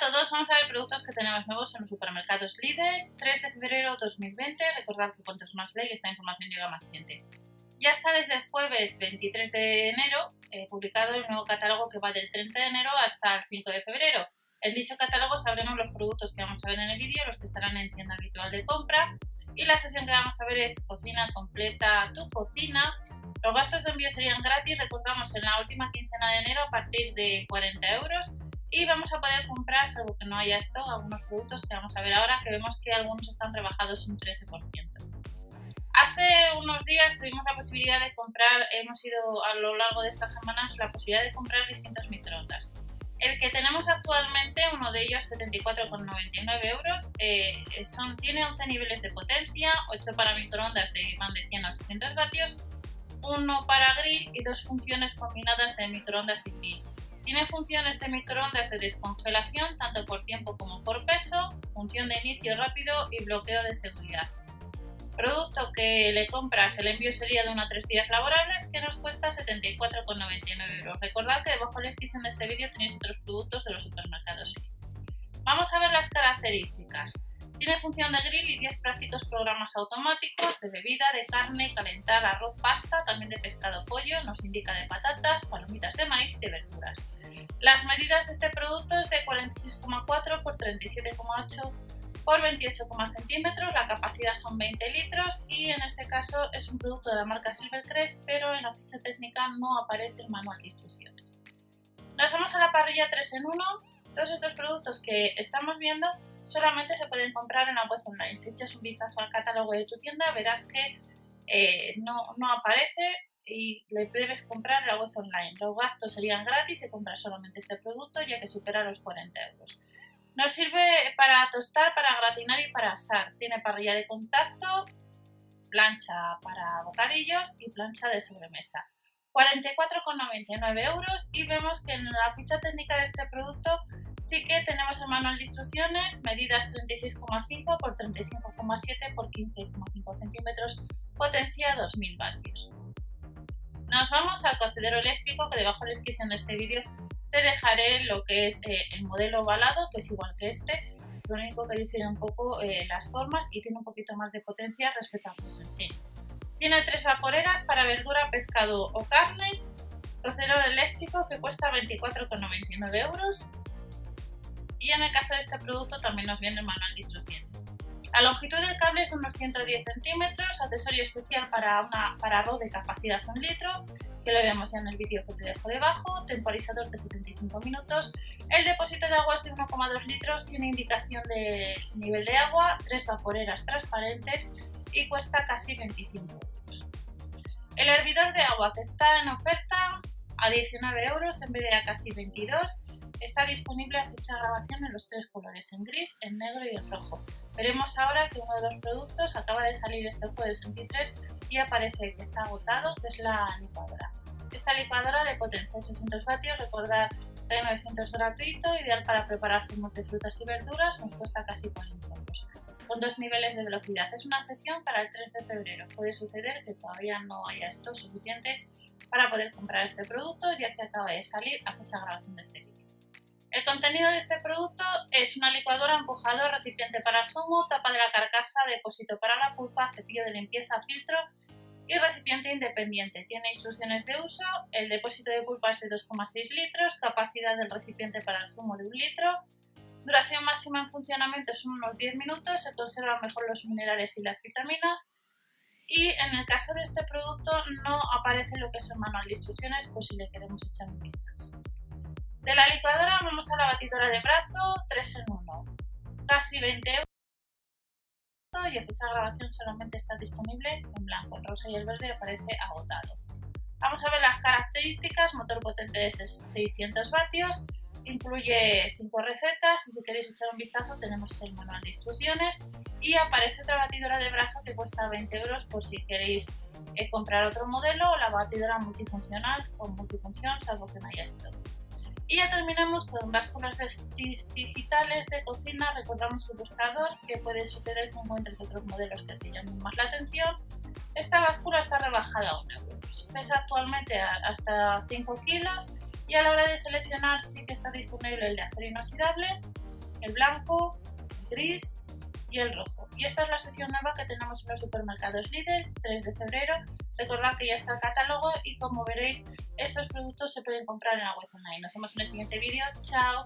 Todos, vamos a ver productos que tenemos nuevos en los supermercados Lidl, 3 de febrero 2020. Recordad que cuantos más ley, esta información llega más gente. Ya está desde el jueves 23 de enero eh, publicado el nuevo catálogo que va del 30 de enero hasta el 5 de febrero. En dicho catálogo sabremos los productos que vamos a ver en el vídeo, los que estarán en tienda habitual de compra. Y la sección que vamos a ver es cocina completa, tu cocina. Los gastos de envío serían gratis, recordamos, en la última quincena de enero a partir de 40 euros y vamos a poder comprar, salvo que no haya stock, algunos productos que vamos a ver ahora, que vemos que algunos están rebajados un 13%. Hace unos días tuvimos la posibilidad de comprar, hemos ido a lo largo de estas semanas, la posibilidad de comprar distintos microondas. El que tenemos actualmente, uno de ellos 74,99 euros, eh, son, tiene 11 niveles de potencia, 8 para microondas de más de 100 a 800 vatios, uno para grill y dos funciones combinadas de microondas y grill. Tiene funciones de microondas de descongelación tanto por tiempo como por peso, función de inicio rápido y bloqueo de seguridad. Producto que le compras, el envío sería de 1 a 3 días laborables que nos cuesta 74,99 euros. Recordad que debajo de la descripción de este vídeo tenéis otros productos de los supermercados. Vamos a ver las características. Tiene función de grill y 10 prácticos programas automáticos de bebida, de carne, calentar, arroz, pasta, también de pescado, pollo, nos indica de patatas, palomitas de maíz y de verduras. Las medidas de este producto es de 46,4 por 37,8 por 28, centímetros, la capacidad son 20 litros y en este caso es un producto de la marca Silvercrest, pero en la ficha técnica no aparece el manual de instrucciones. Nos vamos a la parrilla 3 en 1. Todos estos productos que estamos viendo solamente se pueden comprar en la web online. Si echas un vistazo al catálogo de tu tienda, verás que eh, no, no, aparece y le debes comprar en la web online. Los gastos serían gratis si compras solamente este producto, ya que supera los 40 euros. Nos sirve para tostar, para gratinar y para asar. Tiene parrilla de contacto, plancha para bocadillos y plancha de sobremesa. 44,99 euros y vemos que en la ficha técnica de este producto Sí que tenemos el manual de instrucciones, medidas 36,5 por 35,7 por 15,5 centímetros, potencia 2000 vatios. Nos vamos al cocedero eléctrico que debajo de la descripción de este vídeo te dejaré lo que es eh, el modelo ovalado, que es igual que este, lo único que difiere un poco eh, las formas y tiene un poquito más de potencia respecto a los en sí. Tiene tres vaporeras para verdura, pescado o carne, cocedero eléctrico que cuesta 24,99 euros, y en el caso de este producto también nos viene el manual de instrucciones. La longitud del cable es de unos 110 centímetros, accesorio especial para, una, para arroz de capacidad 1 litro, que lo vemos en el vídeo que te dejo debajo, temporizador de 75 minutos. El depósito de agua es de 1,2 litros, tiene indicación de nivel de agua, tres vaporeras transparentes y cuesta casi 25 euros. El hervidor de agua que está en oferta a 19 euros en vez de a casi 22 Está disponible a fecha de grabación en los tres colores, en gris, en negro y en rojo. Veremos ahora que uno de los productos acaba de salir este jueves 23 y aparece que está agotado, que es la licuadora. Esta licuadora de potencia 800 vatios, recordad que 900 gratuito, ideal para preparar zumos de frutas y verduras, nos cuesta casi 40 euros. Con dos niveles de velocidad. Es una sesión para el 3 de febrero. Puede suceder que todavía no haya esto suficiente para poder comprar este producto, ya que acaba de salir a fecha grabación de este vídeo. El contenido de este producto es una licuadora, empujador, recipiente para zumo, tapa de la carcasa, depósito para la pulpa, cepillo de limpieza, filtro y recipiente independiente. Tiene instrucciones de uso, el depósito de pulpa es de 2,6 litros, capacidad del recipiente para el zumo de 1 litro, duración máxima en funcionamiento son unos 10 minutos, se conservan mejor los minerales y las vitaminas. Y en el caso de este producto no aparece lo que es el manual de instrucciones, pues si le queremos echar un vistazo. De la licuadora vamos a la batidora de brazo 3 en 1. Casi 20 euros y a fecha de grabación solamente está disponible en blanco, el rosa y el verde aparece agotado. Vamos a ver las características, motor potente de 600 vatios, incluye 5 recetas y si queréis echar un vistazo tenemos el manual de instrucciones y aparece otra batidora de brazo que cuesta 20 euros por si queréis eh, comprar otro modelo o la batidora multifuncional o multifunción salvo que no haya esto. Y ya terminamos con básculas digitales de cocina. Recordamos el buscador, que puede suceder como entre otros modelos que te llaman más la atención. Esta báscula está rebajada a 1 euro. Pesa actualmente hasta 5 kilos y a la hora de seleccionar sí que está disponible el de acero inoxidable el blanco, el gris y el rojo. Y esta es la sección nueva que tenemos en los supermercados Lidl, 3 de febrero. Recordad que ya está el catálogo y como veréis, estos productos se pueden comprar en la web online. Nos vemos en el siguiente vídeo. ¡Chao!